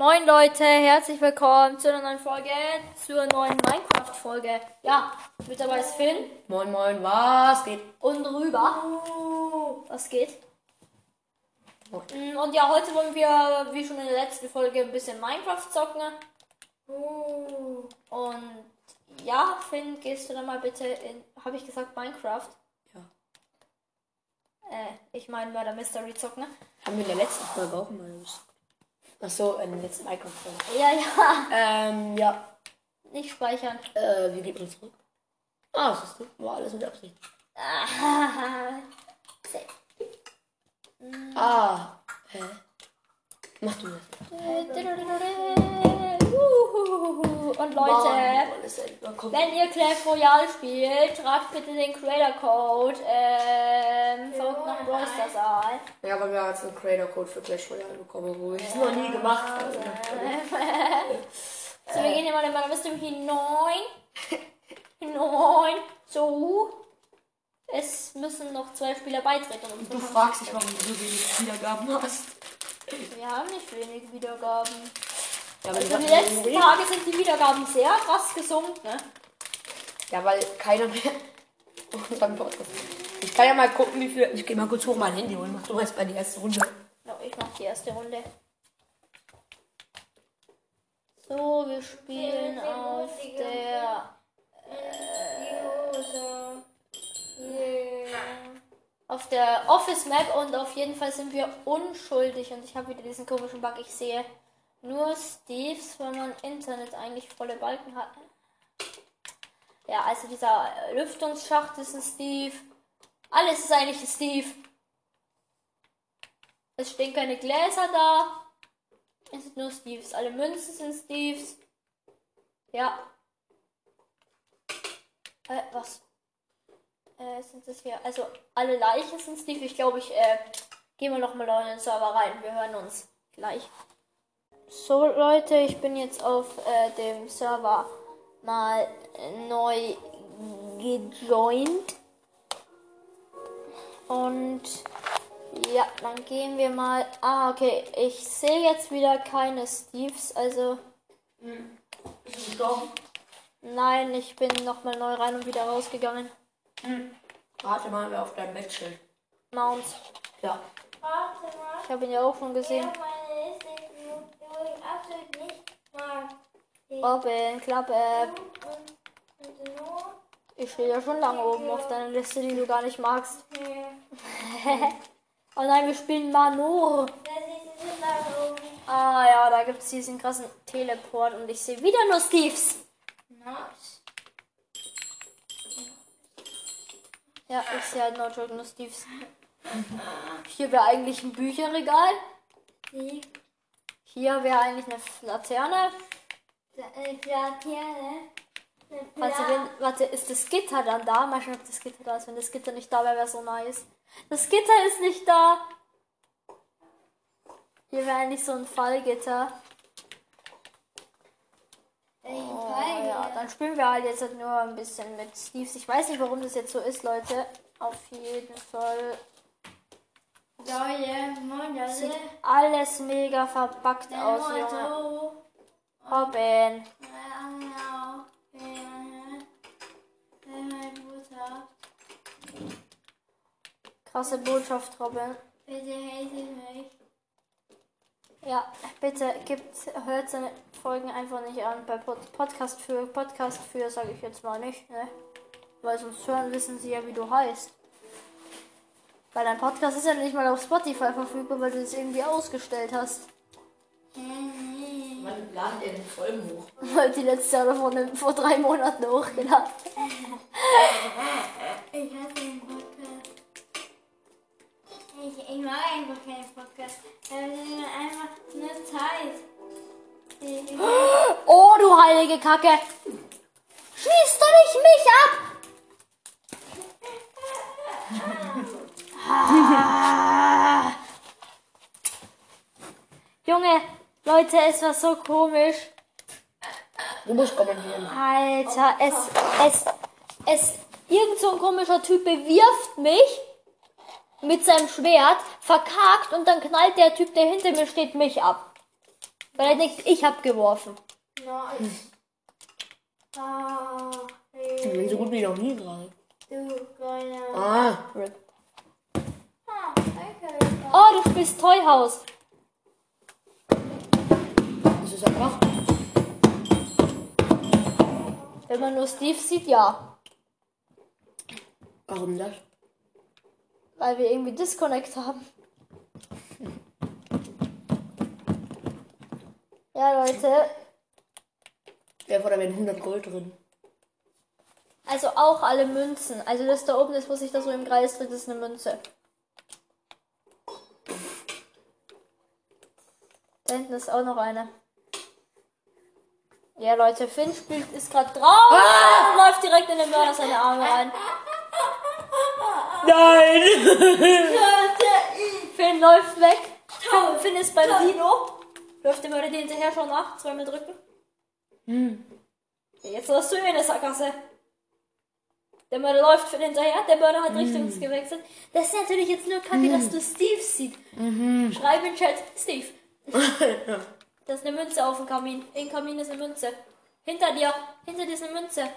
Moin Leute, herzlich willkommen zu einer neuen Folge, zur neuen Minecraft-Folge. Ja, mit dabei ist Finn Moin, moin, was geht? und rüber. Was geht? Mm, Und ja, heute wollen wir, wie schon in der letzten Folge, ein bisschen Minecraft zocken. Und ja, Finn, gehst du dann mal bitte in, habe ich gesagt Minecraft? Ja. Äh, ich meine Murder Mystery zocken. Haben wir in der letzten Folge auch mal was? Achso, in der letzten Minecraft-Folge. Ja, ja, Ähm, ja. nicht speichern. Äh, wie geht man zurück? Ah, das ist war alles mit Absicht. Ah, hä? Mach du das. Und Mann, Leute. Komm. wenn ihr Clash Royale spielt, tragt bitte den Creator Code ähm, verrückt nach Brawl Stars ein. Ja, aber wir haben jetzt einen Creator-Code für Clash Royale bekommen, wo ich es noch nie gemacht habe. So, wir gehen hier mal in meiner Liste hinein. Hinein. So. Es müssen noch zwei Spieler beitreten. Um Du fragst dich, warum du so wenig Wiedergaben hast. Wir haben nicht wenig Wiedergaben. Ja, Also die letzten Tage sind die Wiedergaben sehr krass gesunken, ne? Ja, weil keiner mehr unseren Podcast. Ich kann ja mal gucken, wie viel. Ich gehe mal kurz hoch mein Handy holen. Mach du erst mal die erste Runde. Ja, ich mach die erste Runde. So, wir spielen auf der auf der Office Map und auf jeden Fall sind wir unschuldig und ich habe wieder diesen komischen Bug. Ich sehe nur Steves, wenn man Internet eigentlich volle Balken hat. Ja, also dieser Lüftungsschacht ist ein Steve. Alles ist eigentlich ein Steve. Es stehen keine Gläser da. Es sind nur Steves. Alle Münzen sind Steves. Ja. Äh, was? Äh, sind das hier? Also, alle Leichen sind Steve. Ich glaube, ich, äh, gehen wir nochmal in den Server rein. Wir hören uns gleich. So, Leute, ich bin jetzt auf äh, dem Server mal neu gejoint. Und ja, dann gehen wir mal. Ah, okay. Ich sehe jetzt wieder keine Steves. Also, Bist du gestorben? nein, ich bin nochmal neu rein und wieder rausgegangen. Warte mal, wer auf deinem Bett chillt. Mount. Ja. Warte mal. Ich habe ihn ja auch schon gesehen. Ja, meine Liste ist übrigens absolut Robin, Klappe. Ich stehe ja schon lange oben auf deiner Liste, die du gar nicht magst. Oh nein, wir spielen Manor. Ah ja, da gibt es diesen krassen Teleport und ich sehe wieder nur Steves. Ja, ich sehe halt nur Steves. Hier wäre eigentlich ein Bücherregal. Hier wäre eigentlich eine Laterne. äh. Eine Warte, wenn, warte, ist das Gitter dann da? Mal schauen, ob das Gitter da ist. Wenn das Gitter nicht da wäre, wäre so nice. Das Gitter ist nicht da. Hier wäre eigentlich so ein Fallgitter. Oh, ja, dann spielen wir halt jetzt halt nur ein bisschen mit Steves. Ich weiß nicht, warum das jetzt so ist, Leute. Auf jeden Fall sieht alles mega verbuggt aus, Junge. Robin. Krasse Botschaft, Robin. Bitte hält mich. Ja, bitte gibt, hört seine Folgen einfach nicht an. Bei Pod Podcast für Podcast für sage ich jetzt mal nicht, ne? Weil sonst hören wissen sie ja, wie du heißt. Weil dein Podcast ist ja nicht mal auf Spotify verfügbar, weil du es irgendwie ausgestellt hast. Wann ladet ihr den Folgen hoch? Weil die letzte Jahre vor, vor drei Monaten hochgeladen. Ich hasse den Podcast. Ich, ich mag einfach keinen Podcast. Wir sind einfach nur Zeit. Ich, ich, Oh, du heilige Kacke! Schieß doch nicht mich ab! Junge, Leute, es war so komisch. Du musst kommentieren. Alter, es, es, es, irgend so ein komischer Typ bewirft mich mit seinem Schwert, verkackt und dann knallt der Typ, der hinter mir steht, mich ab. Weil er denkt, ich hab geworfen. Nice. Ah, Ich bin so gut wie noch nie gerade. du kleiner. Ah, danke. Oh, du spielst Toy House. das ist einfach. Wenn man nur Steve sieht, ja. Warum das? Weil wir irgendwie Disconnect haben. Ja, Leute. Ja, vor da wären 100 Gold drin. Also auch alle Münzen. Also das da oben ist, wo sich da so im Kreis dreht, ist eine Münze. Da hinten ist auch noch eine. Ja, Leute, Finn spielt, ist gerade drauf und läuft direkt in den Mörder seine Arme rein. Nein! Finn läuft weg. Finn, Finn ist beim Dino. Läuft der Mörder dir hinterher schon nach. Zweimal drücken. Ja, Jetzt hast du ihn in der Sackgasse. Der Mörder läuft Finn hinterher. Der Mörder hat Richtungsgewechselt. Das ist natürlich jetzt nur kacke, dass du Steve siehst. Schreib in Chat, Steve. Da ist eine Münze auf dem Kamin. Im Kamin ist eine Münze. Hinter dir. Hinter dir ist eine Münze.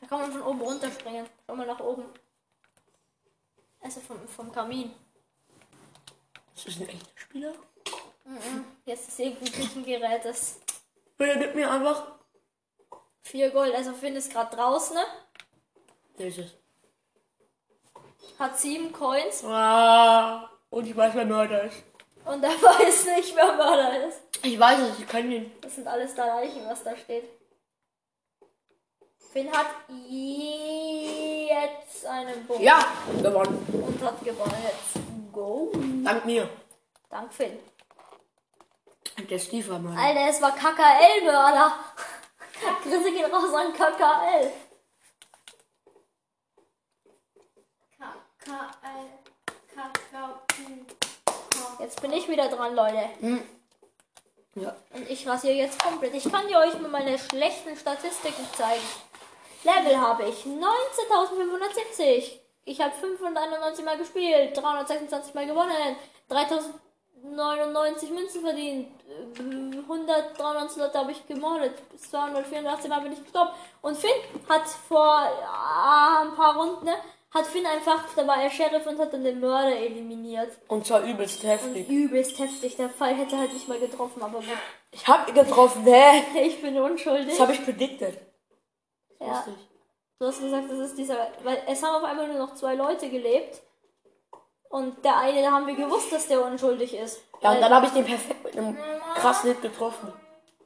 Da kann man von oben runterspringen. Schau mal nach oben. Also vom, vom Kamin. Das ist ein echter Spieler. Jetzt ist irgendein Küchengerät. Das Bitte gib mir einfach. 4 Gold. Also Finn ist gerade draußen. Ne? Der ist es. Hat 7 Coins. Ah, und ich weiß, wer Mörder ist. Und er weiß nicht, wer Mörder ist. Ich weiß es, ich kann ihn. Das sind alles da Leichen, was da steht. Finn hat jetzt einen Bogen. Ja, gewonnen. Und hat gewonnen. Jetzt go. Dank mir. Dank Finn. Der Steve war Mörder. Alter, es war KKL-Mörder. Grüße geht raus an KKL. KKL. Jetzt bin ich wieder dran, Leute. Ja. Und ich rasiere jetzt komplett. Ich kann dir euch mal meine schlechten Statistiken zeigen. Level habe ich 19.570. Ich habe 591 Mal gespielt, 326 Mal gewonnen, 3099 Münzen verdient, äh, 193 Leute habe ich gemordet, 284 Mal bin ich gestorben. Und Finn hat vor äh, ein paar Runden, ne, hat Finn einfach, da war er Sheriff und hat dann den Mörder eliminiert. Und zwar übelst heftig. Übelst heftig, der Fall hätte halt nicht mal getroffen, aber. Ich hab ihn getroffen, hä? ich bin unschuldig. Das habe ich predicted. Ja. Lustig. Du hast gesagt, das ist dieser. Weil es haben auf einmal nur noch zwei Leute gelebt. Und der eine, da haben wir gewusst, dass der unschuldig ist. Ja, und dann habe ich den perfekt mit einem krassen Hit getroffen.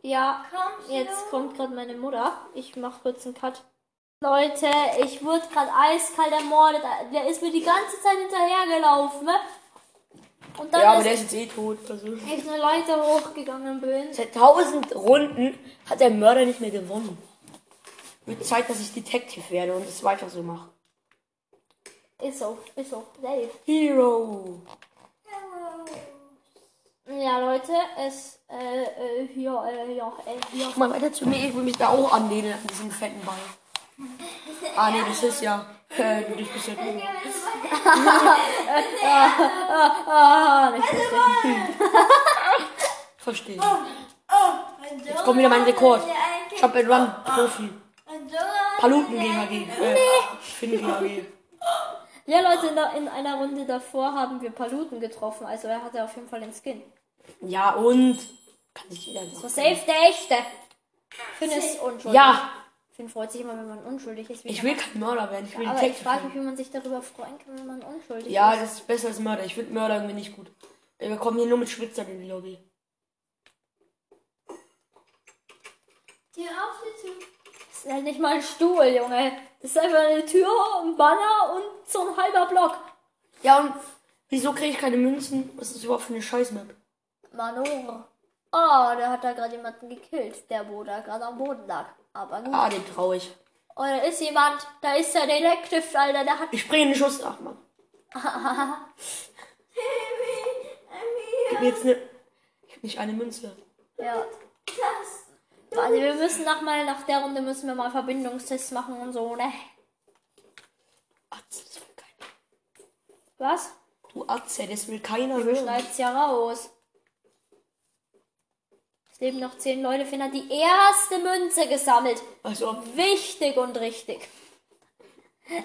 ja Komm jetzt kommt gerade meine Mutter. Ich mach kurz einen Cut. Leute, ich wurde gerade eiskalt ermordet. Der ist mir die ganze Zeit hinterhergelaufen. Ne? Und dann Ja, aber ist der ist jetzt eh tot. Also. ich eine Leiter hochgegangen bin. Seit 1000 Runden hat der Mörder nicht mehr gewonnen. Wird Zeit, dass ich Detective werde und es weiter so mache. Ist so, ist so. Safe. Hero. Ja, Leute, es, äh, äh, ja, äh, ja, äh, ja. Mal weiter zu mir, ich will mich da auch anlehnen an diesen fetten Ball. Ah, nee, das ist ja. Äh, du dich bist ja du. Ah, nicht lustig. Verstehe. Jetzt kommt wieder mein Rekord. Jump and Run Profi. Paluten GHG. Äh, Finn GHG. Ja, Leute, in, der, in einer Runde davor haben wir Paluten getroffen. Also er hatte auf jeden Fall den Skin. Ja, und? Kann sich jeder So safe der echte. Finn ist unschuldig. Ja, Finn freut sich immer, wenn man unschuldig ist. Wie ich will kein Mörder werden. Ich will man- aber ich frage mich, wie man sich darüber freuen kann, wenn man unschuldig Ja, ist. das ist besser als Mörder. Ich finde Mörder irgendwie nicht gut. Wir kommen hier nur mit Schwitzern in die Lobby. Die auf die Tür. Das ist halt nicht mal ein Stuhl, Junge. Das ist einfach eine Tür, ein Banner und so ein halber Block. Ja, und wieso kriege ich keine Münzen? Was ist das überhaupt für eine Scheißmap? Manor. Oh, der hat da gerade jemanden gekillt, der wo da gerade am Boden lag. Aber gut. Ah, den traue ich. Oh, da ist jemand. Da ist der Detective, Alter. Der hat Ich springe in den Schuss. Ach, Mann. Gib mir jetzt eine... Ich hab nicht eine Münze. Ja. Warte, wir müssen nach mal nach der Runde müssen wir mal Verbindungstests machen und so, ne? Atze, das will keiner. Was? Du Atze, das will keiner Du hören. schneidest ja raus. Es leben noch zehn Leute. Finn hat die erste Münze gesammelt. Also, Wichtig und richtig.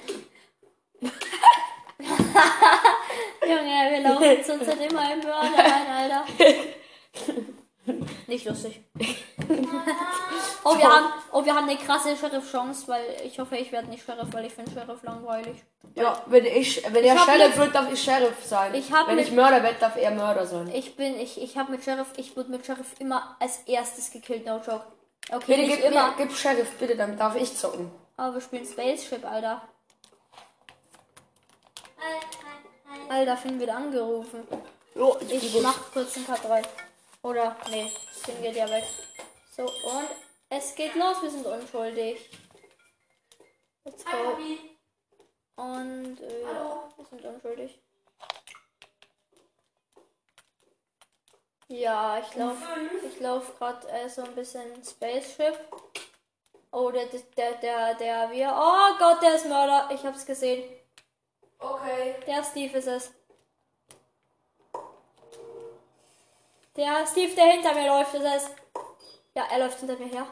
Junge, wir laufen zurzeit immer im Mörder rein, Alter. Nicht lustig. oh, wir haben, oh, wir haben eine krasse Sheriff-Chance, weil ich hoffe, ich werde nicht Sheriff, weil ich finde Sheriff langweilig. ja, wenn ich, wenn er hab Sheriff wird, darf ich Sheriff sein. Ich wenn mit- ich Mörder werde, darf er Mörder sein. Ich bin, ich, ich habe mit Sheriff, ich wurde mit Sheriff immer als erstes gekillt, no joke. Okay, Bitte gib, immer. mir, gib Sheriff, bitte, dann darf ich zocken. Aber wir spielen Spaceship, Alter. Alter, Finn wird angerufen. Jo, Ich mach kurz ein Cut rein. Oder, nee, Finn geht ja weg. So, und es geht los, wir sind unschuldig. Let's Hi, go. Und, äh, ja, wir sind unschuldig. Ja, ich lauf, ich lauf gerade äh, so ein bisschen Spaceship. Oh, der, der, der, der, wir. Oh Gott, der ist Mörder. Ich hab's gesehen. Okay. Der Steve ist es. Der Steve, der hinter mir läuft, ist es. Ja, er läuft hinter mir her.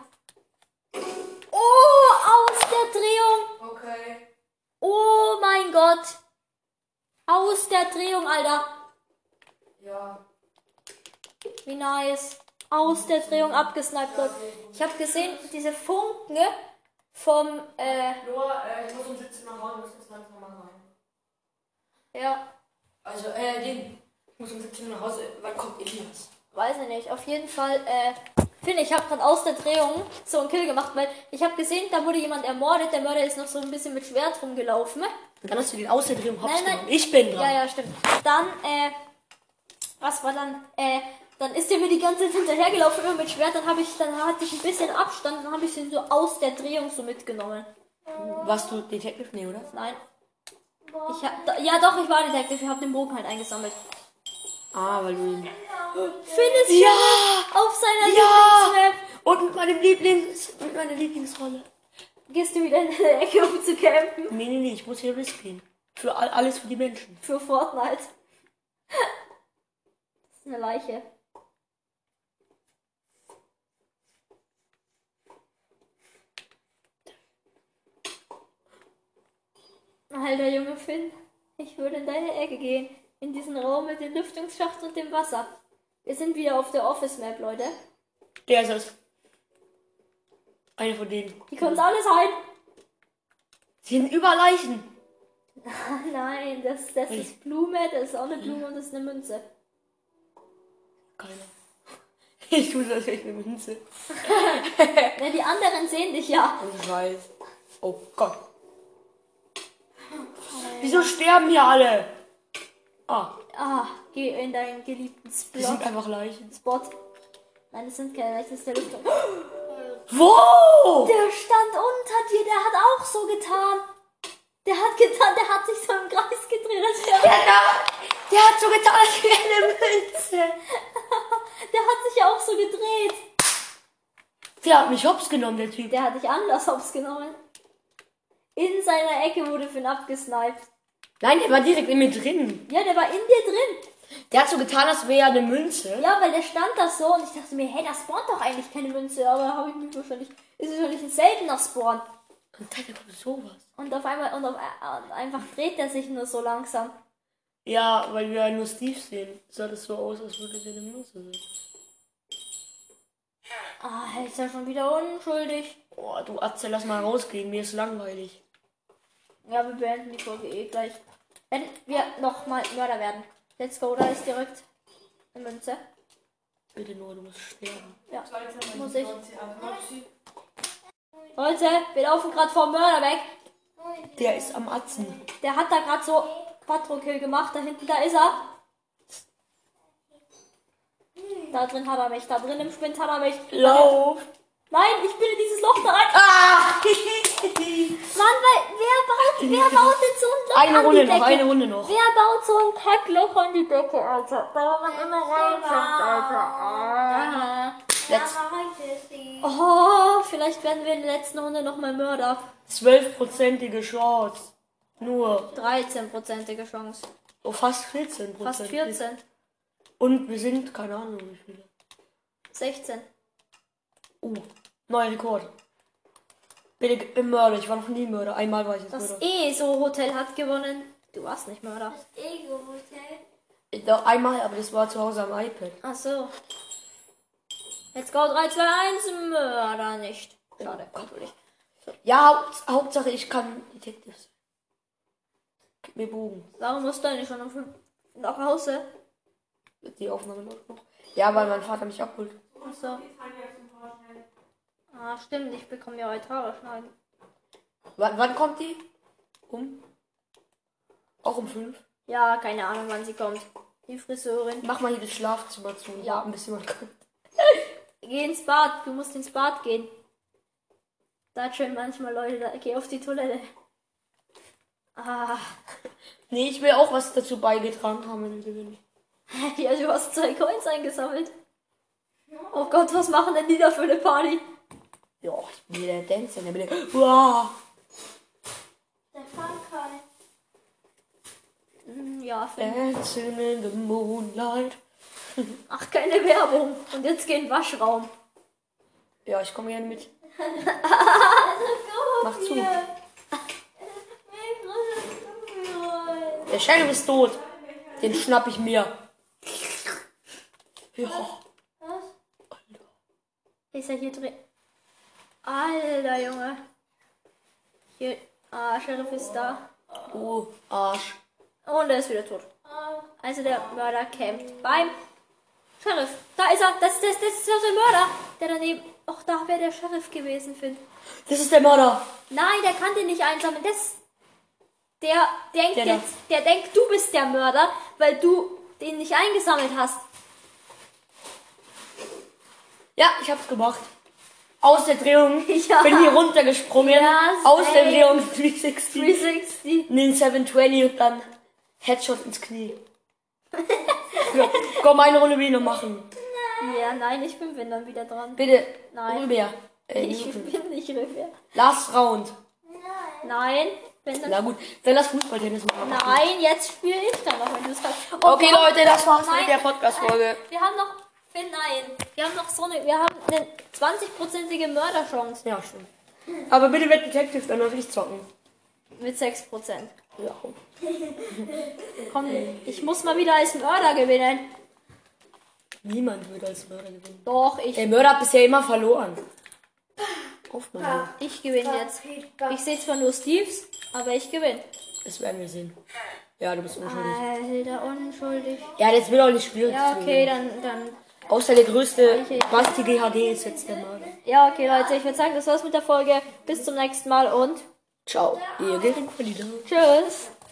Oh, aus der Drehung. Okay. Oh mein Gott. Aus der Drehung, Alter. Ja. Wie nice. Aus der Drehung abgesniped wird. Ich habe gesehen, diese Funken vom, äh, Nur, äh, ich muss um 17 Uhr raus, muss jetzt langsam mal rein. ja, Also, äh, den. Ich muss um 17 Uhr nach Hause. Wann kommt Elias? weiß ich nicht. Auf jeden Fall, äh, finde ich habe gerade aus der Drehung so einen Kill gemacht, weil ich habe gesehen, da wurde jemand ermordet. Der Mörder ist noch so ein bisschen mit Schwert rumgelaufen. Und dann hast du den aus der Drehung hops Nein, nein. genommen. Ich bin dran. Ja, ja, stimmt. Dann, äh, was war dann, äh, dann ist der mir die ganze Zeit hinterhergelaufen, immer mit Schwert. Dann habe ich, dann hatte ich ein bisschen Abstand, dann habe ich ihn so aus der Drehung so mitgenommen. Warst du Detective? Nee, oder? Nein. Ich hab, ja, doch, ich war Detective. Ich habe den Bogen halt eingesammelt. Ah, weil du ihn. Finn ist Ja! auf seiner Ja! Lieblingsmap. Und mit meinem Lieblings. mit meiner Lieblingsrolle. Gehst du wieder in deine Ecke, um zu campen? Nee, nee, nee, ich muss hier Risk gehen. Für all, alles für die Menschen. Für Fortnite. Das ist eine Leiche. Alter Junge Finn, ich würde in deine Ecke gehen. In diesen Raum mit dem Lüftungsschacht und dem Wasser. Wir sind wieder auf der Office Map, Leute. Der ist es. Eine von denen. Die können es alle sein. Sie sind über Leichen. Nein, das, das ist Blume, das ist auch eine Blume und das ist eine Münze. Keiner. Ich tue das echt eine Münze. Ja, die anderen sehen dich ja. Ich weiß. Oh Gott. Wieso sterben hier alle? Ah, Ah, geh in deinen geliebten die Spot. sind einfach Leichen. Spot. Nein, das sind keine, das ist der Lüftung. Wo? Der stand unter dir, der hat auch so getan. Der hat getan, der hat sich so im Kreis gedreht. Als wär, Der hat so getan, als wäre eine Münze. der hat sich ja auch so gedreht. Der hat mich hops genommen, der Typ. Der hat dich anders hops genommen. In seiner Ecke wurde Finn abgesniped. Nein, der war direkt in mir drin. Ja, der war in dir drin. Der hat so getan, als wäre er eine Münze. Ja, weil der stand da so und ich dachte mir, hey, da spawnt doch eigentlich keine Münze. Aber da habe ich mich wahrscheinlich, ist wahrscheinlich ein seltener Spawn. Und dann kommt sowas. Und auf einmal, und auf, und einfach dreht er sich nur so langsam. Ja, weil wir nur Steve sehen. Sah das so aus, als würde der eine Münze sein. Ah, er ist ja schon wieder unschuldig. Oh, du Atze, lass mal rausgehen. Mir ist langweilig. Ja, wir beenden die Folge eh gleich. Wenn wir nochmal Mörder werden. Let's go, da ist direkt eine Münze. Bitte nur, du musst sterben. Ja, muss ich. Leute, wir laufen gerade vor Mörder weg. Der ist am Atzen. Der hat da gerade so Quattro-Kill gemacht. Da hinten, da ist er. Da drin hat er mich. Da drin im Spind hat er mich. Lauf! Nein, ich bin in dieses Loch da rein. Ah! Mann, weil, wer baut, wer baut denn so ein Loch eine an Runde die noch, Decke? eine Runde noch. Wer baut so ein Kackloch an die Decke, Alter? Da wo man immer reinkommt, Alter. Ah. Let's Oh, vielleicht werden wir in der letzten Runde nochmal Mörder. Zwölfprozentige Chance. Nur. 13%ige Chance. Oh, fast 14 Fast 14. Und wir sind, keine Ahnung wie viele. 16. Uh, neuer Rekord. Bitte gib mir Mörder. Ich war noch nie Mörder. Einmal war ich jetzt Das Mörder. ESO-Hotel hat gewonnen. Du warst nicht Mörder. Das Ego-Hotel. Ich- Doch, einmal, aber das war zu Hause am iPad. Ach so. Let's go 3, 2, 1. Mörder nicht. Schade, natürlich. Ja, Haupt, Hauptsache ich kann Detectives. Gib mir Bogen. Warum musst du eigentlich schon um nach Hause? Die Aufnahme läuft noch. Ja, weil mein Vater mich abholt. Ach so. Ah, stimmt. Ich bekomme ja heute Haare schneiden. Wann, wann kommt die? Um? Auch um fünf? Ja, keine Ahnung, wann sie kommt. Die Friseurin. Mach mal hier das Schlafzimmer zu. Ja. Warten, bis jemand kommt. Geh ins Bad. Du musst ins Bad gehen. Da chillen manchmal Leute. Da, geh auf die Toilette. Ah. Nee, ich will auch was dazu beigetragen haben, wenn wir gewinnen. Ja, du hast zwei Coins eingesammelt. Oh Gott, was machen denn die da für eine Party? Ja, ich bin der Dancer. Der bin der. Wow. Der Funkai. Hm, Ja, Finn. Dancing in the moonlight. Ach, keine Werbung. Und jetzt geh in den Waschraum. Ja, ich komme gerne mit. Mach zu. Der Sheriff ist tot. Den schnapp ich mir. Ja. Ist er hier drin? Alter, Junge. Hier. Ah, Sheriff ist da. Oh, Arsch. Und er ist wieder tot. Also der Mörder campt beim Sheriff. Da ist er. Das, das, das ist der Mörder. Der daneben. Och, da wäre der Sheriff gewesen, Finn. Das ist der Mörder. Nein, der kann den nicht einsammeln. Das. Der denkt Der da. jetzt. Der denkt, du bist der Mörder, weil du den nicht eingesammelt hast. Ja, ich hab's gemacht. Aus der Drehung. Ja. Bin hier runtergesprungen. Ja, Aus der. Drehung 360. 360. In den 720 und dann Headshot ins Knie. ja, komm, eine Runde will ich noch machen. Ja, nein, ich bin dann wieder dran. Bitte. Nein. Rüber. Äh, Ich Newton. bin nicht rüber. Last Round. Nein, wenn dann. Na gut, dann lass Fußballtennis machen. Nein, jetzt spiele ich dann noch, wenn du es. Oh, Okay, Leute, das war's Nein. mit der Podcast-Folge. Wir haben noch. Finn, nein. Wir haben noch so eine. Wir haben eine 20-prozentige Mörderchance. Ja, stimmt. Aber bitte wird Detective, dann will ich zocken. Mit 6%. Ja. Komm, ich muss mal wieder als Mörder gewinnen. Niemand würde als Mörder gewinnen. Doch, ich. Der Mörder hat bisher immer verloren. Auf mal. Ich gewinne jetzt. Ich sehe zwar nur Steves, aber ich gewinne. Das werden wir sehen. Ja, du bist unschuldig. Alter, unschuldig. Ja, das wird auch nicht schwierig. Ja, okay, dann, dann. Außer der größte Basti GHD ist jetzt der Mörder. Ja, okay, Leute, ich würde sagen, das war's mit der Folge. Bis zum nächsten Mal und Ciao. Ihr tschüss.